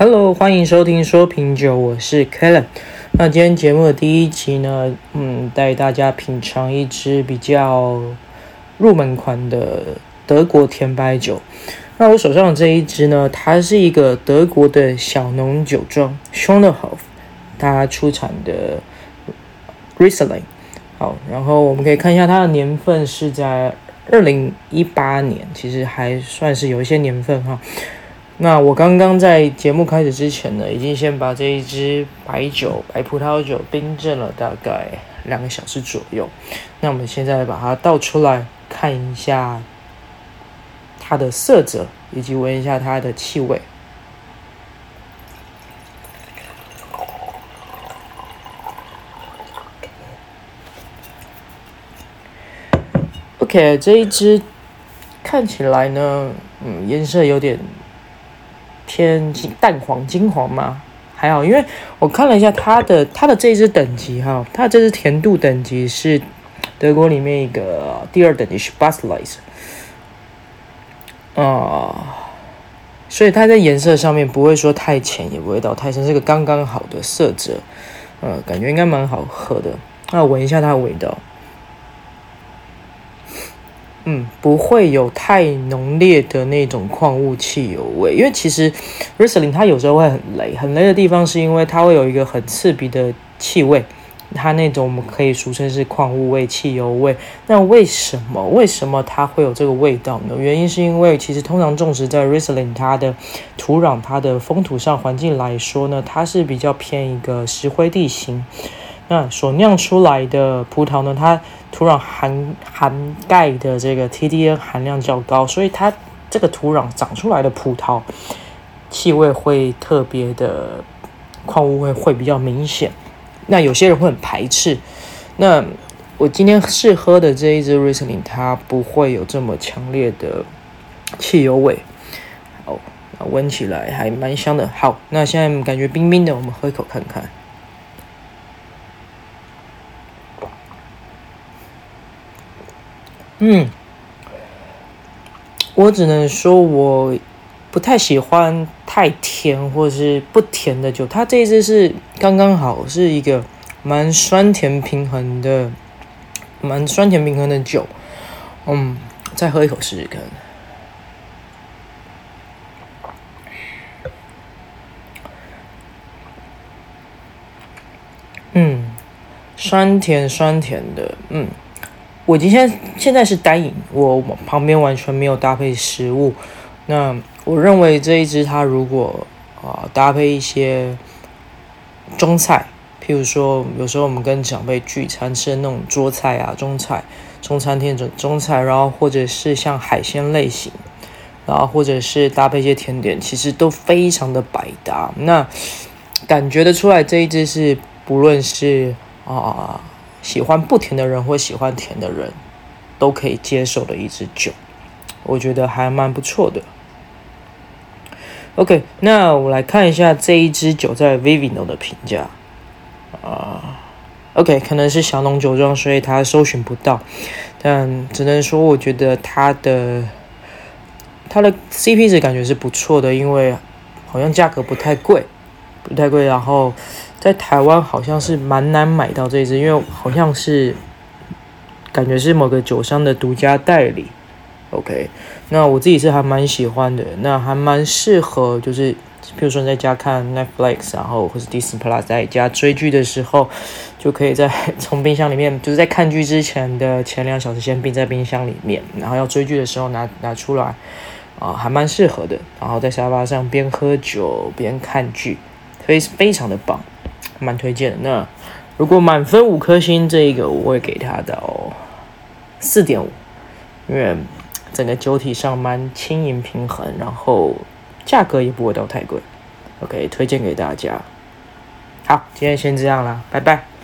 Hello，欢迎收听说品酒，我是 Kellen。那今天节目的第一集呢，嗯，带大家品尝一支比较入门款的德国甜白酒。那我手上的这一支呢，它是一个德国的小农酒庄 Schonerhof，它出产的 Riesling。好，然后我们可以看一下它的年份是在二零一八年，其实还算是有一些年份哈。那我刚刚在节目开始之前呢，已经先把这一支白酒、白葡萄酒冰镇了大概两个小时左右。那我们现在把它倒出来看一下它的色泽，以及闻一下它的气味。OK，这一支看起来呢，嗯，颜色有点。偏淡黄、金黄吗？还好，因为我看了一下它的它的这支等级哈，它这支甜度等级是德国里面一个第二等级是 Baselize 啊，所以它在颜色上面不会说太浅，也不会到太深，是个刚刚好的色泽，呃，感觉应该蛮好喝的。那闻一下它的味道。嗯，不会有太浓烈的那种矿物汽油味，因为其实 Riesling 它有时候会很雷，很雷的地方是因为它会有一个很刺鼻的气味，它那种我们可以俗称是矿物味、汽油味。那为什么？为什么它会有这个味道呢？原因是因为其实通常种植在 Riesling 它的土壤、它的风土上环境来说呢，它是比较偏一个石灰地形。那所酿出来的葡萄呢，它土壤含含钙的这个 TDN 含量较高，所以它这个土壤长出来的葡萄气味会特别的矿物味会比较明显。那有些人会很排斥。那我今天试喝的这一支 Riesling，它不会有这么强烈的汽油味。哦。那，闻起来还蛮香的。好，那现在感觉冰冰的，我们喝一口看看。嗯，我只能说我不太喜欢太甜或者是不甜的酒。它这一支是刚刚好，是一个蛮酸甜平衡的，蛮酸甜平衡的酒。嗯，再喝一口试试看。嗯，酸甜酸甜的，嗯。我今天现在是单饮，我旁边完全没有搭配食物。那我认为这一支它如果啊、搭配一些中菜，譬如说有时候我们跟长辈聚餐吃的那种桌菜啊、中菜、中餐厅中中菜，然后或者是像海鲜类型，然后或者是搭配一些甜点，其实都非常的百搭。那感觉得出来这一支是不论是啊。喜欢不甜的人或喜欢甜的人，都可以接受的一支酒，我觉得还蛮不错的。OK，那我来看一下这一支酒在 Vivino 的评价啊。OK，可能是小农酒庄，所以它搜寻不到，但只能说我觉得它的它的 CP 值感觉是不错的，因为好像价格不太贵，不太贵，然后。在台湾好像是蛮难买到这一支，因为好像是感觉是某个酒商的独家代理。OK，那我自己是还蛮喜欢的，那还蛮适合，就是比如说你在家看 Netflix，然后或是 Disney Plus，在家追剧的时候，就可以在从冰箱里面，就是在看剧之前的前两小时先冰在冰箱里面，然后要追剧的时候拿拿出来，啊，还蛮适合的。然后在沙发上边喝酒边看剧，非非常的棒。蛮推荐的。那如果满分五颗星，这一个我会给他的哦四点五，因为整个酒体上蛮轻盈平衡，然后价格也不会到太贵。OK，推荐给大家。好，今天先这样啦，拜拜。